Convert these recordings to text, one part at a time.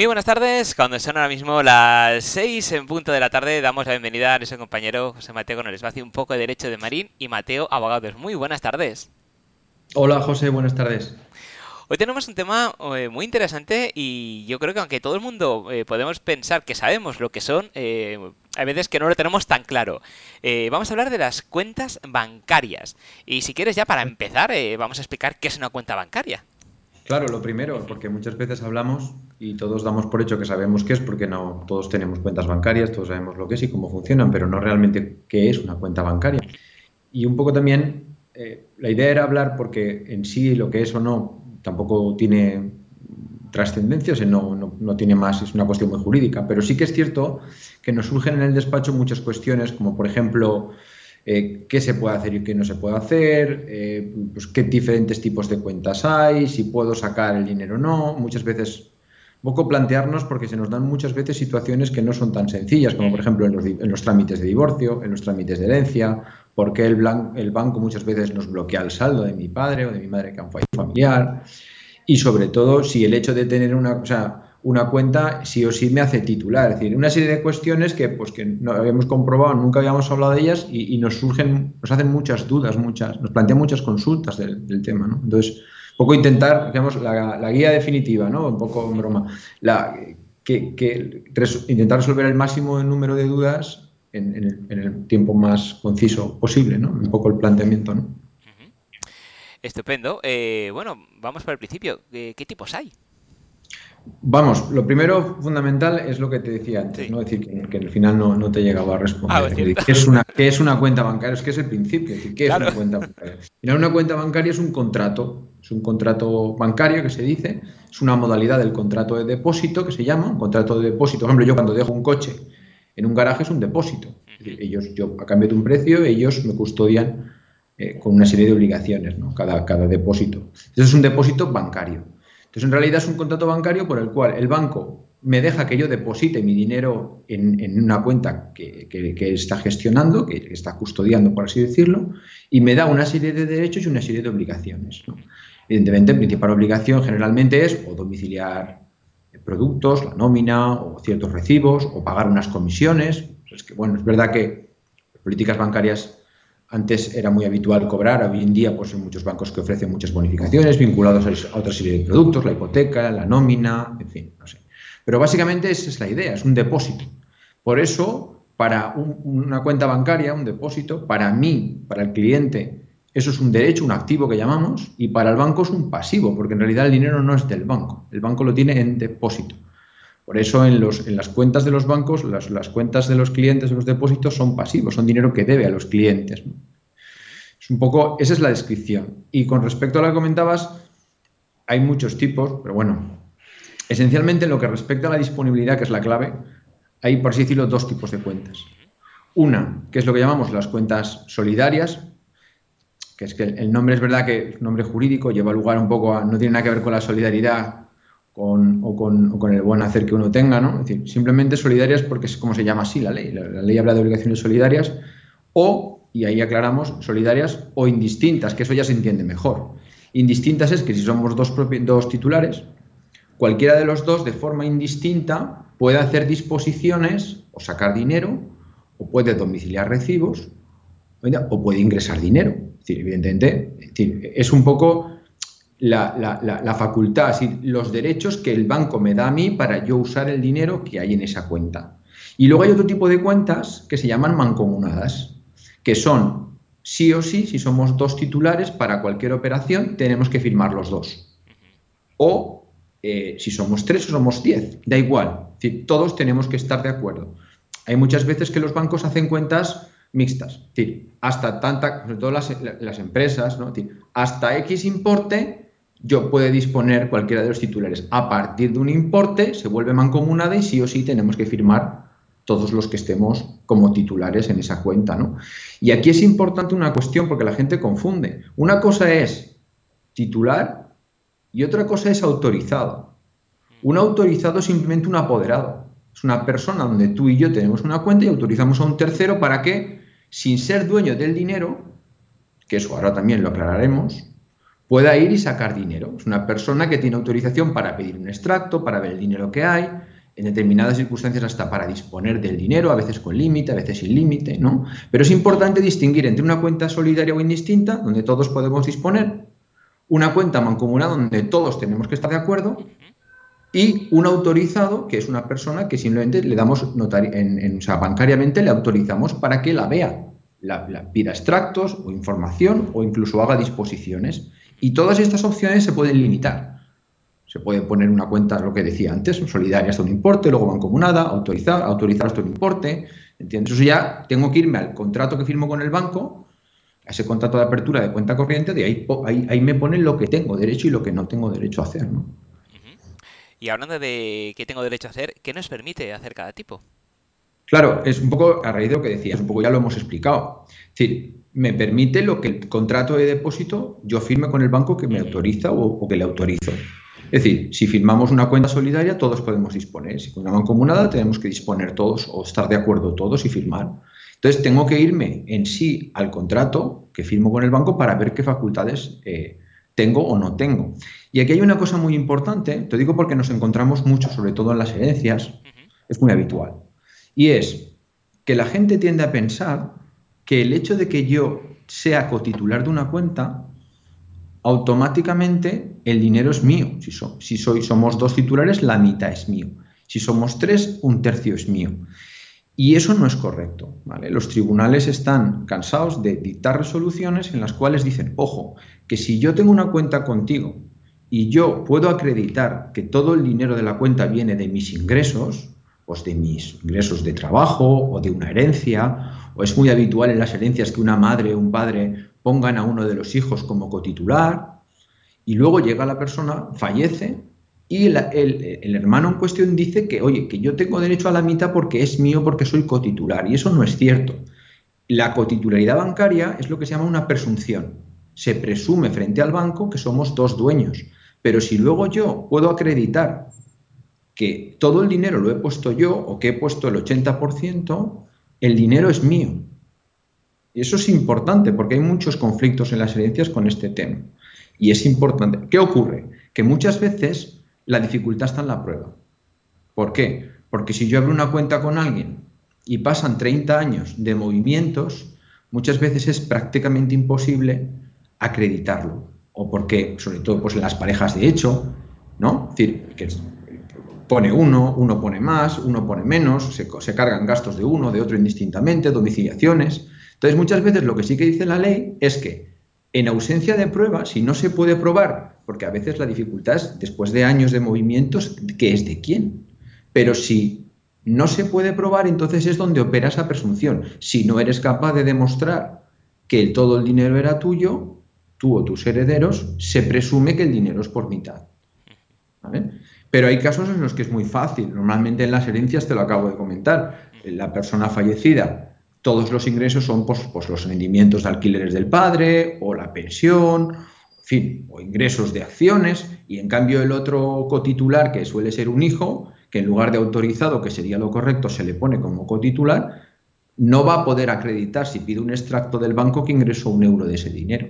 Muy buenas tardes, cuando son ahora mismo las 6 en punto de la tarde, damos la bienvenida a nuestro compañero José Mateo con el espacio Un poco de Derecho de Marín y Mateo Abogados. Muy buenas tardes. Hola José, buenas tardes. Hoy tenemos un tema eh, muy interesante y yo creo que aunque todo el mundo eh, podemos pensar que sabemos lo que son, eh, hay veces que no lo tenemos tan claro. vamos a hablar de las cuentas bancarias. Y si quieres ya para empezar, vamos a explicar qué es una cuenta bancaria. Claro, lo primero, porque muchas veces hablamos y todos damos por hecho que sabemos qué es, porque no todos tenemos cuentas bancarias, todos sabemos lo que es y cómo funcionan, pero no realmente qué es una cuenta bancaria. Y un poco también la idea era hablar porque en sí lo que es o no tampoco tiene trascendencia, o no, no, tiene más, es una cuestión muy jurídica, pero sí que es cierto que nos surgen en el despacho muchas cuestiones, como por ejemplo, eh, qué se puede hacer y qué no se puede hacer, eh, pues qué diferentes tipos de cuentas hay, si puedo sacar el dinero o no, muchas veces poco plantearnos porque se nos dan muchas veces situaciones que no son tan sencillas, como por ejemplo en los, en los trámites de divorcio, en los trámites de herencia, porque el, el, banco muchas veces nos bloquea el saldo de mi padre o de mi madre que han fallecido familiar. Y sobre todo, si el hecho de tener una, o una cuenta sí o sí me hace titular. Es decir, una serie de cuestiones que, pues, que no habíamos comprobado, nunca habíamos hablado de ellas y, nos surgen, nos hacen muchas dudas, muchas, nos plantean muchas consultas del, tema. ¿no? Entonces, un poco intentar, digamos, la, guía definitiva, ¿no? un poco en broma, la, que, intentar resolver el máximo número de dudas en, el, tiempo más conciso posible, ¿no? Un poco el planteamiento, ¿no? Estupendo. Eh, bueno, vamos por el principio. ¿Qué tipos hay? Vamos, lo primero fundamental es lo que te decía antes, ¿no? Es decir, que, al final no, no, te llegaba a responder. Ah, ¿Qué, es una, ¿Qué es una cuenta bancaria? Es que es el principio. ¿Qué es una cuenta bancaria? una cuenta bancaria es un contrato, es un contrato bancario que se dice, es una modalidad del contrato de depósito que se llama, un contrato de depósito. Por ejemplo, yo cuando dejo un coche en un garaje es un depósito. Ellos, yo a cambio de un precio, ellos me custodian eh, con una serie de obligaciones, ¿no? cada, cada depósito. Entonces es un depósito bancario. Entonces en realidad es un contrato bancario por el cual el banco me deja que yo deposite mi dinero en, una cuenta que, está gestionando, que está custodiando, por así decirlo, y me da una serie de derechos y una serie de obligaciones. Evidentemente, la principal obligación generalmente es o domiciliar productos, la nómina o ciertos recibos o pagar unas comisiones. Es que, bueno, es verdad que políticas bancarias antes era muy habitual cobrar, hoy en día pues hay muchos bancos que ofrecen muchas bonificaciones vinculados a otra serie de productos, la hipoteca, la nómina, en fin, no sé. Pero básicamente esa es la idea, es un depósito. Por eso, para una cuenta bancaria, un depósito, para mí, para el cliente, eso es un derecho, un activo que llamamos, y para el banco es un pasivo, porque en realidad el dinero no es del banco, el banco lo tiene en depósito. Por eso en, las cuentas de los bancos, las, cuentas de los clientes de los depósitos son pasivos, son dinero que debe a los clientes. Es un poco, esa es la descripción. Y con respecto a lo que comentabas, hay muchos tipos, pero bueno, esencialmente en lo que respecta a la disponibilidad, que es la clave, hay, por así decirlo, dos tipos de cuentas. Una, que es lo que llamamos las cuentas solidarias, que es que el nombre es verdad que es nombre jurídico, lleva lugar un poco a, no tiene nada que ver con la solidaridad con, o, con, el buen hacer que uno tenga, ¿no? Es decir, simplemente solidarias porque es como se llama así la ley. La, ley habla de obligaciones solidarias o, y ahí aclaramos, solidarias o indistintas, que eso ya se entiende mejor. Indistintas es que si somos dos, dos titulares, cualquiera de los dos de forma indistinta puede hacer disposiciones o sacar dinero o puede domiciliar recibos o puede ingresar dinero evidentemente, es, un poco la, facultad, los derechos que el banco me da a mí para yo usar el dinero que hay en esa cuenta. Y luego hay otro tipo de cuentas que se llaman mancomunadas, que son sí o sí, si somos dos titulares, para cualquier operación tenemos que firmar los dos. O eh, si somos tres o somos diez, da igual, todos tenemos que estar de acuerdo. Hay muchas veces que los bancos hacen cuentas mixtas. hasta tanta, sobre todo las, empresas, ¿no? hasta X importe yo puede disponer cualquiera de los titulares. A partir de un importe se vuelve mancomunada y sí o sí tenemos que firmar todos los que estemos como titulares en esa cuenta. ¿no? Y aquí es importante una cuestión porque la gente confunde. Una cosa es titular y otra cosa es autorizado. Un autorizado es simplemente un apoderado. Es una persona donde tú y yo tenemos una cuenta y autorizamos a un tercero para que sin ser dueño del dinero, que eso ahora también lo aclararemos, pueda ir y sacar dinero. Es una persona que tiene autorización para pedir un extracto, para ver el dinero que hay, en determinadas circunstancias hasta para disponer del dinero, a veces con límite, a veces sin límite, ¿no? Pero es importante distinguir entre una cuenta solidaria o indistinta, donde todos podemos disponer, una cuenta mancomunada donde todos tenemos que estar de acuerdo, y un autorizado, que es una persona que simplemente le damos en, o sea, bancariamente le autorizamos para que la vea, la, pida extractos o información o incluso haga disposiciones. Y todas estas opciones se pueden limitar. Se puede poner una cuenta, lo que decía antes, solidaria hasta un importe, luego mancomunada, autorizar, autorizar hasta un importe. ¿Entiendes? Eso ya tengo que irme al contrato que firmo con el banco, a ese contrato de apertura de cuenta corriente, de ahí, ahí, ahí me ponen lo que tengo derecho y lo que no tengo derecho a hacer. ¿no? Y hablando de qué tengo derecho a hacer, ¿qué nos permite hacer cada tipo? Claro, es un poco a raíz de lo que decías, un poco ya lo hemos explicado. Es decir, me permite lo que el contrato de depósito yo firme con el banco que me autoriza o, que le autorizo. Es decir, si firmamos una cuenta solidaria, todos podemos disponer. Si con una mancomunada, tenemos que disponer todos o estar de acuerdo todos y firmar. Entonces, tengo que irme en sí al contrato que firmo con el banco para ver qué facultades eh, tengo o no tengo. Y aquí hay una cosa muy importante, te digo porque nos encontramos mucho, sobre todo en las herencias, es muy habitual, y es que la gente tiende a pensar que el hecho de que yo sea cotitular de una cuenta, automáticamente el dinero es mío. Si, si soy, somos dos titulares, la mitad es mío. Si somos tres, un tercio es mío. Y eso no es correcto. ¿vale? Los tribunales están cansados de dictar resoluciones en las cuales dicen, ojo, que si yo tengo una cuenta contigo y yo puedo acreditar que todo el dinero de la cuenta viene de mis ingresos, pues de mis ingresos de trabajo o de una herencia, es muy habitual en las herencias que una madre o un padre pongan a uno de los hijos como cotitular, y luego llega la persona, fallece, y el, el, hermano en cuestión dice que, oye, que yo tengo derecho a la mitad porque es mío, porque soy cotitular, y eso no es cierto. La cotitularidad bancaria es lo que se llama una presunción. Se presume frente al banco que somos dos dueños. Pero si luego yo puedo acreditar que todo el dinero lo he puesto yo o que he puesto el 80%, el dinero es mío. Y eso es importante porque hay muchos conflictos en las herencias con este tema. Y es importante. ¿Qué ocurre? Que muchas veces la dificultad está en la prueba. ¿Por qué? Porque si yo abro una cuenta con alguien y pasan 30 años de movimientos, muchas veces es prácticamente imposible acreditarlo o porque, sobre todo pues, las parejas de hecho, ¿no? Es decir, que pone uno, uno pone más, uno pone menos, se, cargan gastos de uno, de otro indistintamente, domiciliaciones. Entonces, muchas veces lo que sí que dice la ley es que en ausencia de prueba, si no se puede probar, porque a veces la dificultad es después de años de movimientos, ¿qué es de quién? Pero si no se puede probar, entonces es donde opera esa presunción. Si no eres capaz de demostrar que todo el dinero era tuyo, tú o tus herederos, se presume que el dinero es por mitad. Pero hay casos en los que es muy fácil. Normalmente en las herencias, te lo acabo de comentar, la persona fallecida, todos los ingresos son pues, pues, los rendimientos de alquileres del padre o la pensión, en fin, o ingresos de acciones, y en cambio el otro cotitular, que suele ser un hijo, que en lugar de autorizado, que sería lo correcto, se le pone como cotitular, no va a poder acreditar si pide un extracto del banco que ingresó un euro de ese dinero.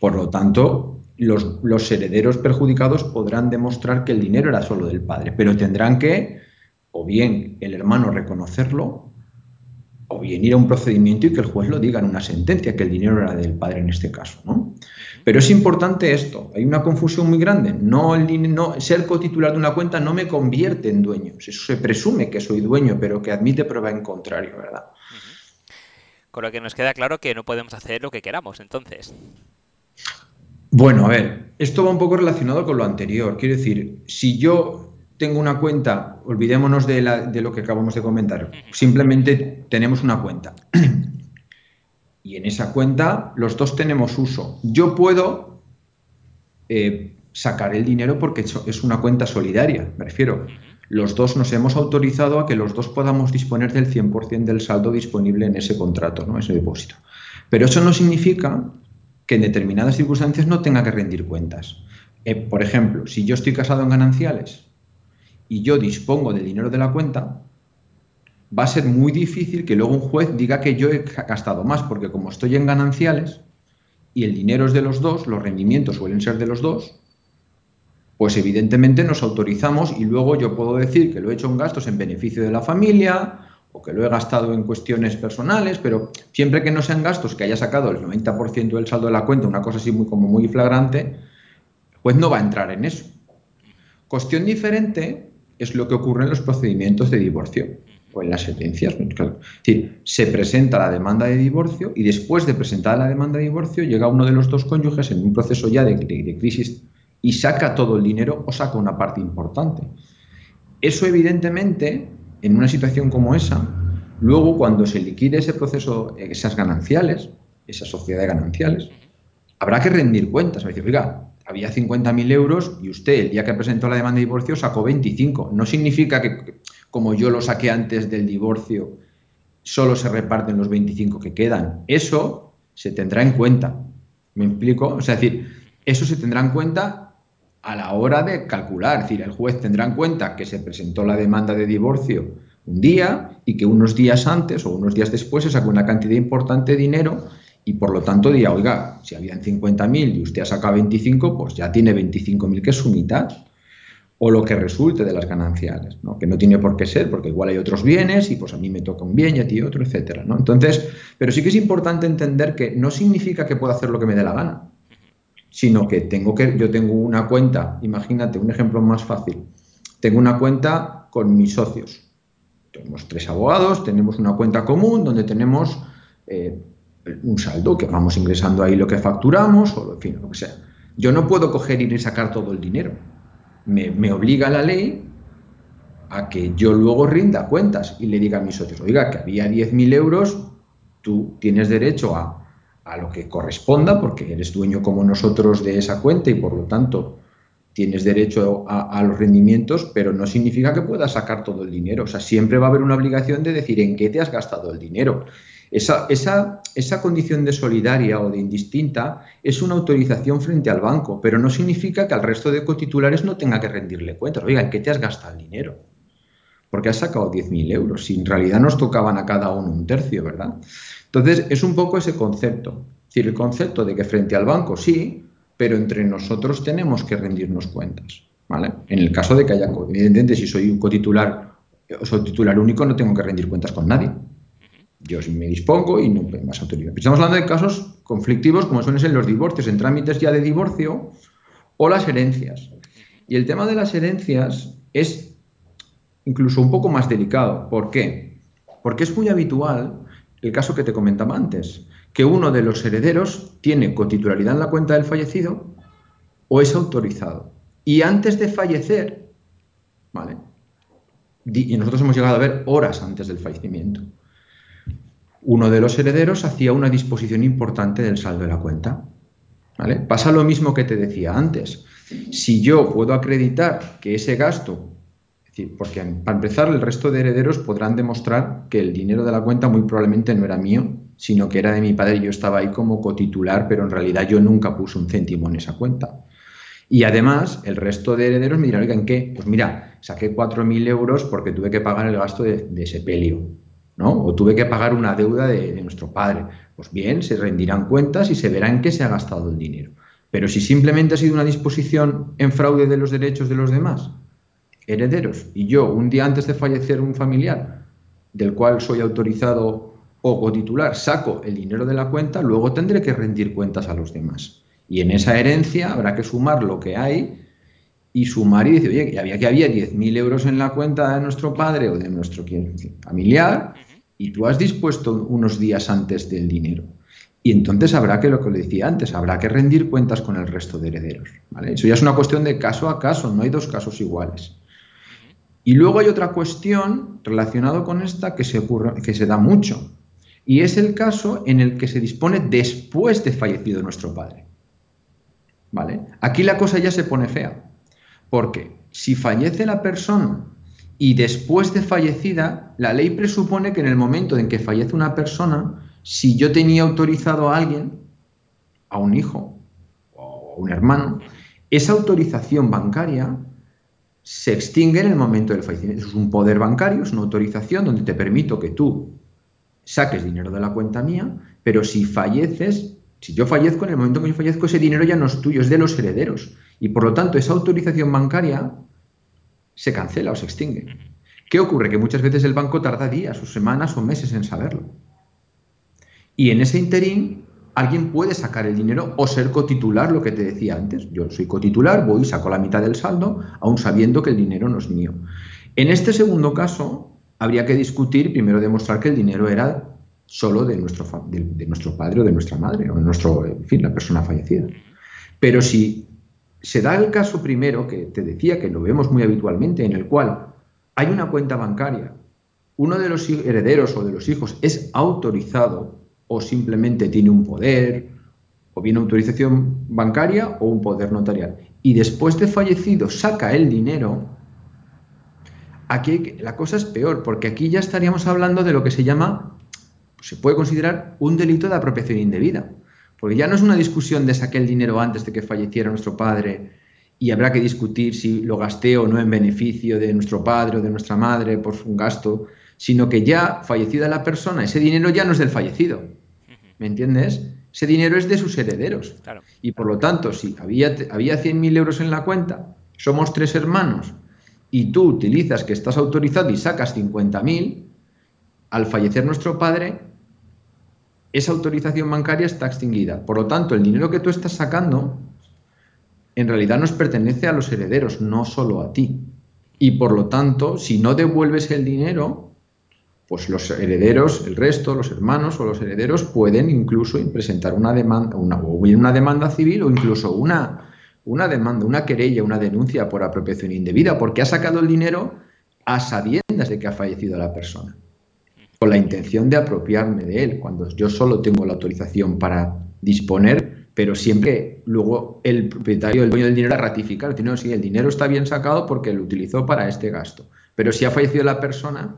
Por lo tanto, los, herederos perjudicados podrán demostrar que el dinero era solo del padre, pero tendrán que, o bien el hermano reconocerlo, o bien ir a un procedimiento y que el juez lo diga en una sentencia, que el dinero era del padre en este caso. ¿no? Pero es importante esto, hay una confusión muy grande. No, el, no ser cotitular de una cuenta no me convierte en dueño. Se presume que soy dueño, pero que admite prueba en contrario, ¿verdad? Con lo que nos queda claro que no podemos hacer lo que queramos, entonces. Bueno, a ver, esto va un poco relacionado con lo anterior. Quiero decir, si yo tengo una cuenta, olvidémonos de, lo que acabamos de comentar, simplemente tenemos una cuenta. Y en esa cuenta los dos tenemos uso. Yo puedo eh, sacar el dinero porque es una cuenta solidaria, me refiero. Los dos nos hemos autorizado a que los dos podamos disponer del 100% del saldo disponible en ese contrato, ¿no? ese depósito. Pero eso no significa que en determinadas circunstancias no tenga que rendir cuentas. Eh, por ejemplo, si yo estoy casado en gananciales y yo dispongo del dinero de la cuenta, va a ser muy difícil que luego un juez diga que yo he gastado más, porque como estoy en gananciales y el dinero es de los dos, los rendimientos suelen ser de los dos, pues evidentemente nos autorizamos y luego yo puedo decir que lo he hecho en gastos en beneficio de la familia que lo he gastado en cuestiones personales, pero siempre que no sean gastos que haya sacado el 90% del saldo de la cuenta, una cosa así muy, como muy flagrante, pues no va a entrar en eso. Cuestión diferente es lo que ocurre en los procedimientos de divorcio o en las sentencias. Es decir, se presenta la demanda de divorcio y después de presentar la demanda de divorcio llega uno de los dos cónyuges en un proceso ya de, de crisis y saca todo el dinero o saca una parte importante. Eso evidentemente, en una situación como esa, luego cuando se liquide ese proceso, esas gananciales, esa sociedad de gananciales, habrá que rendir cuentas. Decir, oiga, había 50.000 euros y usted el día que presentó la demanda de divorcio sacó 25. No significa que, como yo lo saqué antes del divorcio, solo se reparten los 25 que quedan. Eso se tendrá en cuenta. ¿Me explico? O sea, es decir, eso se tendrá en cuenta a la hora de calcular. Es decir, el juez tendrá en cuenta que se presentó la demanda de divorcio un día y que unos días antes o unos días después se sacó una cantidad importante de dinero y por lo tanto diría, oiga, si habían 50.000 y usted ha sacado 25, pues ya tiene 25.000 que es su mitad. O lo que resulte de las gananciales, ¿no? que no tiene por qué ser, porque igual hay otros bienes y pues a mí me toca un bien y a ti otro, etcétera. ¿no? Entonces, pero sí que es importante entender que no significa que pueda hacer lo que me dé la gana sino que tengo que, yo tengo una cuenta, imagínate un ejemplo más fácil, tengo una cuenta con mis socios. Tenemos tres abogados, tenemos una cuenta común donde tenemos eh, un saldo que vamos ingresando ahí lo que facturamos o en fin, lo que sea. Yo no puedo coger y sacar todo el dinero. Me, me obliga la ley a que yo luego rinda cuentas y le diga a mis socios, oiga, que había 10.000 euros, tú tienes derecho a a lo que corresponda, porque eres dueño como nosotros de esa cuenta y por lo tanto tienes derecho a, los rendimientos, pero no significa que puedas sacar todo el dinero. O sea, siempre va a haber una obligación de decir en qué te has gastado el dinero. Esa, esa, esa condición de solidaria o de indistinta es una autorización frente al banco, pero no significa que al resto de cotitulares no tenga que rendirle cuentas. Oiga, ¿en qué te has gastado el dinero? Porque has sacado 10.000 euros. Si en realidad nos tocaban a cada uno un tercio, ¿verdad? Entonces, es un poco ese concepto. Es decir, el concepto de que frente al banco sí, pero entre nosotros tenemos que rendirnos cuentas. ¿vale? En el caso de que haya, evidentemente, si soy un cotitular o soy titular único, no tengo que rendir cuentas con nadie. Yo me dispongo y no más autoridad. Estamos hablando de casos conflictivos como suelen ser los divorcios, en trámites ya de divorcio o las herencias. Y el tema de las herencias es incluso un poco más delicado. ¿Por qué? Porque es muy habitual el caso que te comentaba antes, que uno de los herederos tiene cotitularidad en la cuenta del fallecido o es autorizado. Y antes de fallecer, ¿vale? Y nosotros hemos llegado a ver horas antes del fallecimiento. Uno de los herederos hacía una disposición importante del saldo de la cuenta. ¿vale? Pasa lo mismo que te decía antes. Si yo puedo acreditar que ese gasto porque para empezar, el resto de herederos podrán demostrar que el dinero de la cuenta muy probablemente no era mío, sino que era de mi padre y yo estaba ahí como cotitular, pero en realidad yo nunca puse un céntimo en esa cuenta. Y además, el resto de herederos me dirán, oigan, ¿qué? Pues mira, saqué 4.000 euros porque tuve que pagar el gasto de, ese pelio, ¿no? O tuve que pagar una deuda de, de nuestro padre. Pues bien, se rendirán cuentas y se verá en qué se ha gastado el dinero. Pero si simplemente ha sido una disposición en fraude de los derechos de los demás, herederos y yo, un día antes de fallecer un familiar del cual soy autorizado o titular, saco el dinero de la cuenta, luego tendré que rendir cuentas a los demás. Y en esa herencia habrá que sumar lo que hay y sumar y decir, oye, que había que había 10.000 euros en la cuenta de nuestro padre o de nuestro familiar y tú has dispuesto unos días antes del dinero. Y entonces habrá que, lo que le decía antes, habrá que rendir cuentas con el resto de herederos. Eso ya es una cuestión de caso a caso, no hay dos casos iguales. Y luego hay otra cuestión relacionada con esta que se, ocurre, que se da mucho, y es el caso en el que se dispone después de fallecido nuestro padre. ¿Vale? Aquí la cosa ya se pone fea, porque si fallece la persona y después de fallecida, la ley presupone que en el momento en que fallece una persona, si yo tenía autorizado a alguien, a un hijo o un hermano, esa autorización bancaria se extingue en el momento del fallecimiento. Es un poder bancario, es una autorización donde te permito que tú saques dinero de la cuenta mía, pero si falleces, Si yo fallezco, en el momento que yo fallezco, ese dinero ya no es tuyo, es de los herederos. Y por lo tanto, esa autorización bancaria se cancela o se extingue. ¿Qué ocurre? Que muchas veces el banco tarda días o semanas o meses en saberlo. Y en ese interín, alguien puede sacar el dinero o ser cotitular, lo que te decía antes. Yo soy cotitular, voy y saco la mitad del saldo, aún sabiendo que el dinero no es mío. En este segundo caso, habría que discutir, primero demostrar que el dinero era solo de nuestro, de, nuestro padre o de nuestra madre, o de nuestro, en fin, la persona fallecida. Pero si se da el caso primero, que te decía que lo vemos muy habitualmente, en el cual hay una cuenta bancaria, uno de los herederos o de los hijos es autorizado o simplemente tiene un poder, o bien autorización bancaria o un poder notarial, y después de fallecido saca el dinero, aquí la cosa es peor, porque aquí ya estaríamos hablando de lo que se llama se puede considerar un delito de apropiación indebida. Porque ya no es una discusión de saqué el dinero antes de que falleciera nuestro padre y habrá que discutir si lo gasté o no en beneficio de nuestro padre o de nuestra madre por un gasto, sino que ya fallecida la persona, ese dinero ya no es del fallecido. ¿Me entiendes? Ese dinero es de sus herederos. Y por lo tanto, si había, había 100.000 euros en la cuenta, somos tres hermanos, y tú utilizas que estás autorizado y sacas 50.000, al fallecer nuestro padre, esa autorización bancaria está extinguida. Por lo tanto, el dinero que tú estás sacando en realidad nos pertenece a los herederos, no solo a ti. Y por lo tanto, si no devuelves el dinero, pues los herederos, el resto, los hermanos o los herederos pueden incluso presentar una demanda, una, o una demanda civil o incluso una, una demanda, una querella, una denuncia por apropiación indebida, porque ha sacado el dinero a sabiendas de que ha fallecido la persona con la intención de apropiarme de él, cuando yo solo tengo la autorización para disponer, pero siempre luego el propietario, el dueño del dinero, ratifica, el dinero, sí, el dinero está bien sacado porque lo utilizó para este gasto. Pero si ha fallecido la persona,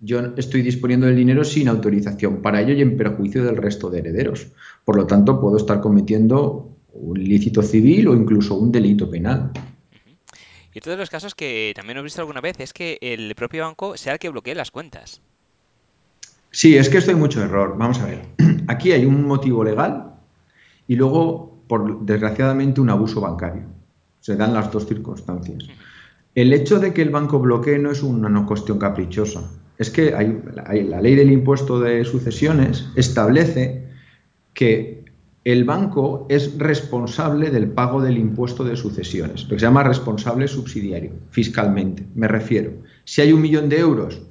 yo estoy disponiendo del dinero sin autorización para ello y en perjuicio del resto de herederos. Por lo tanto, puedo estar cometiendo un ilícito civil o incluso un delito penal. Y otro de los casos que también he visto alguna vez es que el propio banco sea el que bloquee las cuentas. Sí, es que esto hay mucho error. Vamos a ver. Aquí hay un motivo legal y luego, por desgraciadamente, un abuso bancario. Se dan las dos circunstancias. El hecho de que el banco bloquee no es una cuestión caprichosa. Es que hay, la ley del impuesto de sucesiones establece que el banco es responsable del pago del impuesto de sucesiones, lo que se llama responsable subsidiario, fiscalmente. Me refiero, si hay un millón de euros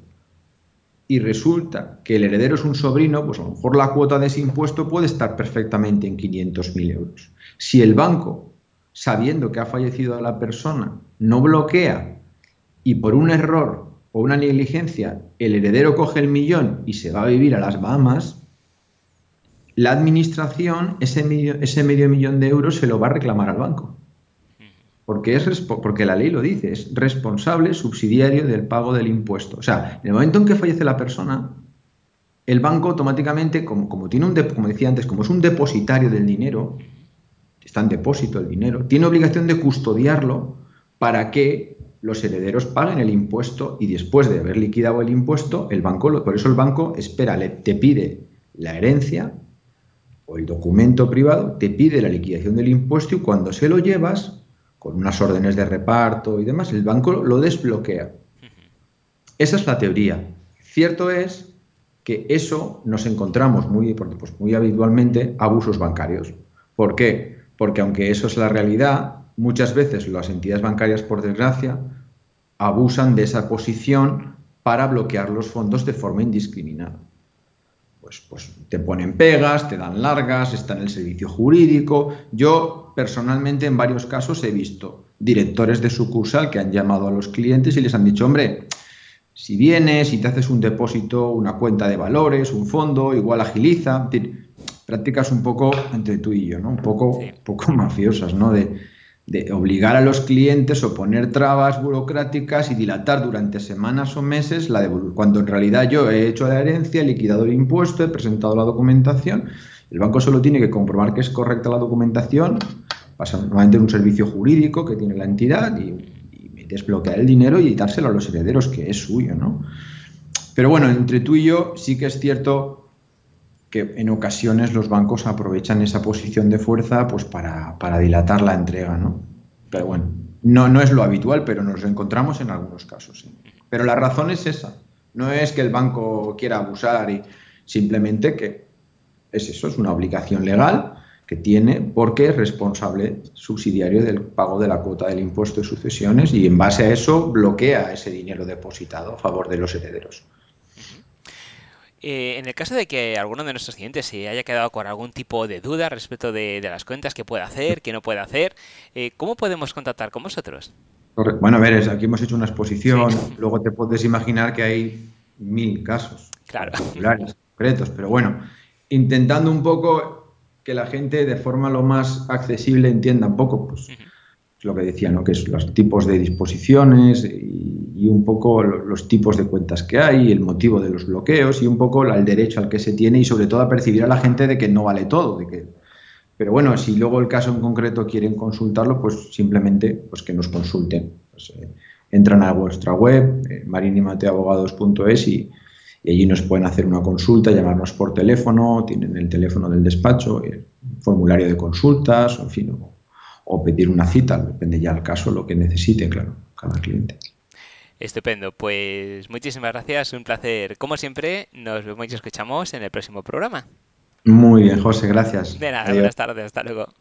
y resulta que el heredero es un sobrino, pues a lo mejor la cuota de ese impuesto puede estar perfectamente en 500.000 euros. Si el banco, sabiendo que ha fallecido la persona, no bloquea y por un error o una negligencia el heredero coge el millón y se va a vivir a las Bahamas, la administración ese ese medio millón de euros se lo va a reclamar al banco porque, es, porque la ley lo dice, es responsable subsidiario del pago del impuesto. O sea, en el momento en que fallece la persona, el banco automáticamente, como, como tiene un como decía antes, como es un depositario del dinero, está en depósito el dinero, tiene obligación de custodiarlo para que los herederos paguen el impuesto y después de haber liquidado el impuesto, el banco, por eso el banco espera, le, te pide la herencia o el documento privado, te pide la liquidación del impuesto y cuando se lo llevas, con unas órdenes de reparto y demás, el banco lo desbloquea. Esa es la teoría. Cierto es que eso nos encontramos muy, pues muy habitualmente abusos bancarios. ¿Por qué? Porque aunque eso es la realidad, muchas veces las entidades bancarias, por desgracia, abusan de esa posición para bloquear los fondos de forma indiscriminada. Pues, pues te ponen pegas, te dan largas, está en el servicio jurídico. Yo personalmente en varios casos he visto directores de sucursal que han llamado a los clientes y les han dicho, hombre, si vienes y te haces un depósito, una cuenta de valores, un fondo, igual agiliza, prácticas un poco entre tú y yo, ¿no? Un poco, poco mafiosas, ¿no? De, obligar a los clientes o poner trabas burocráticas y dilatar durante semanas o meses la cuando en realidad yo he hecho la herencia, he liquidado el impuesto, he presentado la documentación. El banco solo tiene que comprobar que es correcta la documentación, pasa normalmente en un servicio jurídico que tiene la entidad y, desbloquear el dinero y dárselo a los herederos, que es suyo, ¿no? Pero bueno, entre tú y yo sí que es cierto que en ocasiones los bancos aprovechan esa posición de fuerza pues para, para dilatar la entrega, ¿no? Pero bueno, no, no es lo habitual, pero nos lo encontramos en algunos casos. Pero la razón es esa. No es que el banco quiera abusar y simplemente que es eso, es una obligación legal que tiene porque es responsable subsidiario del pago de la cuota del impuesto de sucesiones y en base a eso bloquea ese dinero depositado a favor de los herederos. Eh, en el caso de que alguno de nuestros clientes se haya quedado con algún tipo de duda respecto de, las cuentas que puede hacer, que no puede hacer, eh, ¿cómo podemos contactar con vosotros? Bueno, a ver, aquí hemos hecho una exposición, luego te puedes imaginar que hay mil casos claro. concretos, pero bueno, intentando un poco que la gente de forma lo más accesible entienda un poco, pues lo que decía, ¿no? que es los tipos de disposiciones y, un poco los tipos de cuentas que hay, el motivo de los bloqueos y un poco el derecho al que se tiene y sobre todo a percibir a la gente de que no vale todo, de que pero bueno, si luego el caso en concreto quieren consultarlo, pues simplemente pues que nos consulten. Pues, eh, entran a vuestra web, eh, marinimateabogados.es y, y allí nos pueden hacer una consulta, llamarnos por teléfono, tienen el teléfono del despacho, el formulario de consultas, en fin, o pedir una cita, depende ya del caso, lo que necesite, claro, cada cliente. Estupendo, pues muchísimas gracias, un placer. Como siempre, nos vemos y escuchamos en el próximo programa. Muy bien, José, gracias. De nada, buenas tardes, hasta luego.